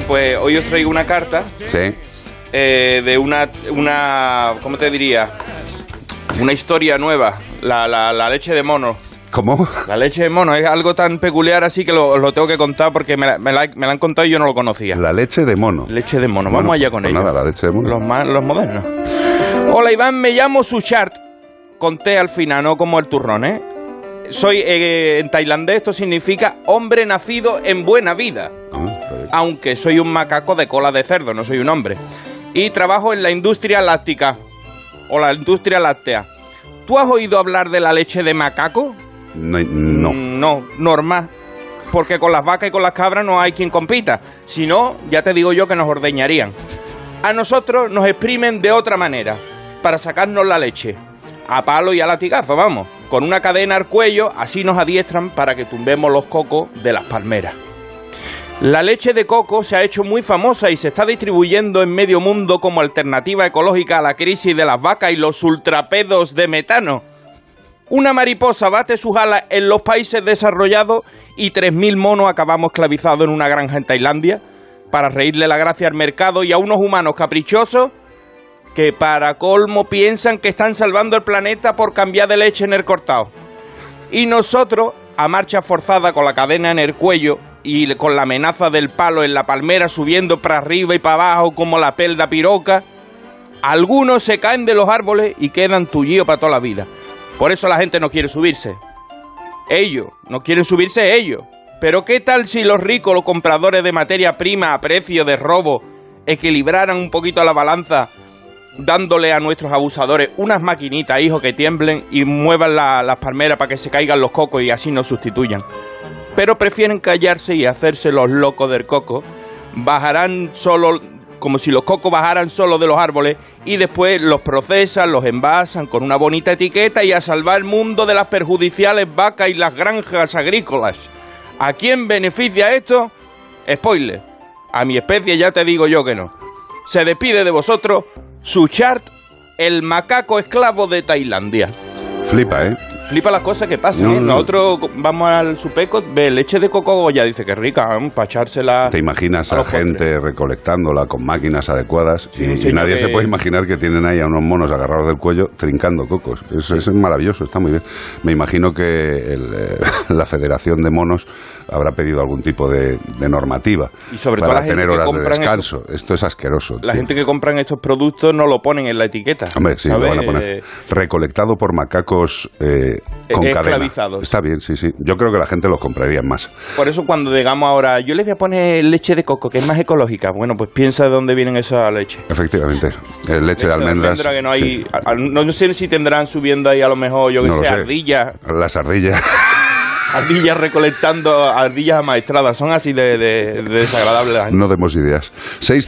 Pues hoy os traigo una carta Sí. eh, de una, una, ¿cómo te diría? Una historia nueva, la, la, la leche de mono. ¿Cómo? La leche de mono es algo tan peculiar así que lo, lo tengo que contar porque me la, me la- me la han contado y yo no lo conocía. La leche de mono. Leche de mono, Bueno, vamos allá con pues ello. nada, la leche de mono. Los, más- los modernos. Hola Iván, me llamo Suchart. Conté al final, no como el turrón, ¿eh? Soy eh, en tailandés, esto significa hombre nacido en buena vida. Ah, Aunque soy un macaco de cola de cerdo, no soy un hombre. Y trabajo en la industria láctica. O la industria láctea. ¿Tú has oído hablar de la leche de macaco? No. no. Mm, No, normal. Porque con las vacas y con las cabras no hay quien compita. Si no, ya te digo yo que nos ordeñarían. A nosotros nos exprimen de otra manera, para sacarnos la leche. A palo y a latigazo, vamos. Con una cadena al cuello, así nos adiestran para que tumbemos los cocos de las palmeras. La leche de coco se ha hecho muy famosa y se está distribuyendo en medio mundo como alternativa ecológica a la crisis de las vacas y los ultrapedos de metano. Una mariposa bate sus alas en los países desarrollados y 3.000 monos acabamos esclavizados en una granja en Tailandia para reírle la gracia al mercado y a unos humanos caprichosos que para colmo piensan que están salvando el planeta por cambiar de leche en el cortado. Y nosotros, a marcha forzada con la cadena en el cuello y con la amenaza del palo en la palmera subiendo para arriba y para abajo como la pelda piroca, algunos se caen de los árboles y quedan tullidos para toda la vida. Por eso la gente no quiere subirse. Ellos, no quieren subirse ellos. Pero ¿qué tal si los ricos, los compradores de materia prima a precio de robo, equilibraran un poquito la balanza dándole a nuestros abusadores unas maquinitas, hijos, que tiemblen y muevan la- las palmeras para que se caigan los cocos y así nos sustituyan? Pero prefieren callarse y hacerse los locos del coco. Bajarán solo, como si los cocos bajaran solo de los árboles y después los procesan, los envasan con una bonita etiqueta y a salvar el mundo de las perjudiciales vacas y las granjas agrícolas. ¿A quién beneficia esto? Spoiler. A mi especie ya te digo yo que no. Se despide de vosotros Suchart, el macaco esclavo de Tailandia. Flipa, ¿eh? Flipa las cosas que pasan, No, ¿eh? no. Nosotros vamos al supeco, ve leche de coco ya dice que rica, para echársela. Te imaginas a a postres. gente recolectándola con máquinas adecuadas Sí, y, nadie que- se puede imaginar que tienen ahí a unos monos agarrados del cuello trincando cocos. Eso, eso es maravilloso, está muy bien. Me imagino que el, eh, la Federación de Monos habrá pedido algún tipo de, de normativa Y sobre para todo la gente tener que horas de descanso. Esto es asqueroso. La tío. gente que compran estos productos no lo ponen en la etiqueta. Hombre, sí, ¿sabe? lo van a poner. Eh, Recolectado por macacos eh, con cadena. esclavizados. Está bien, sí, sí. Yo creo que la gente los compraría más. Por eso cuando digamos ahora, yo les voy a poner leche de coco, que es más ecológica, bueno, pues piensa de dónde vienen esa leche. Efectivamente. Eh, leche de almendras. almendra que no, hay, sí. a- a- no sé si tendrán subiendo ahí a lo mejor, yo que No sé, sé. ardillas, Las ardillas. ardillas recolectando ardillas amaestradas, son así de, de, de desagradables no demos ideas. Seis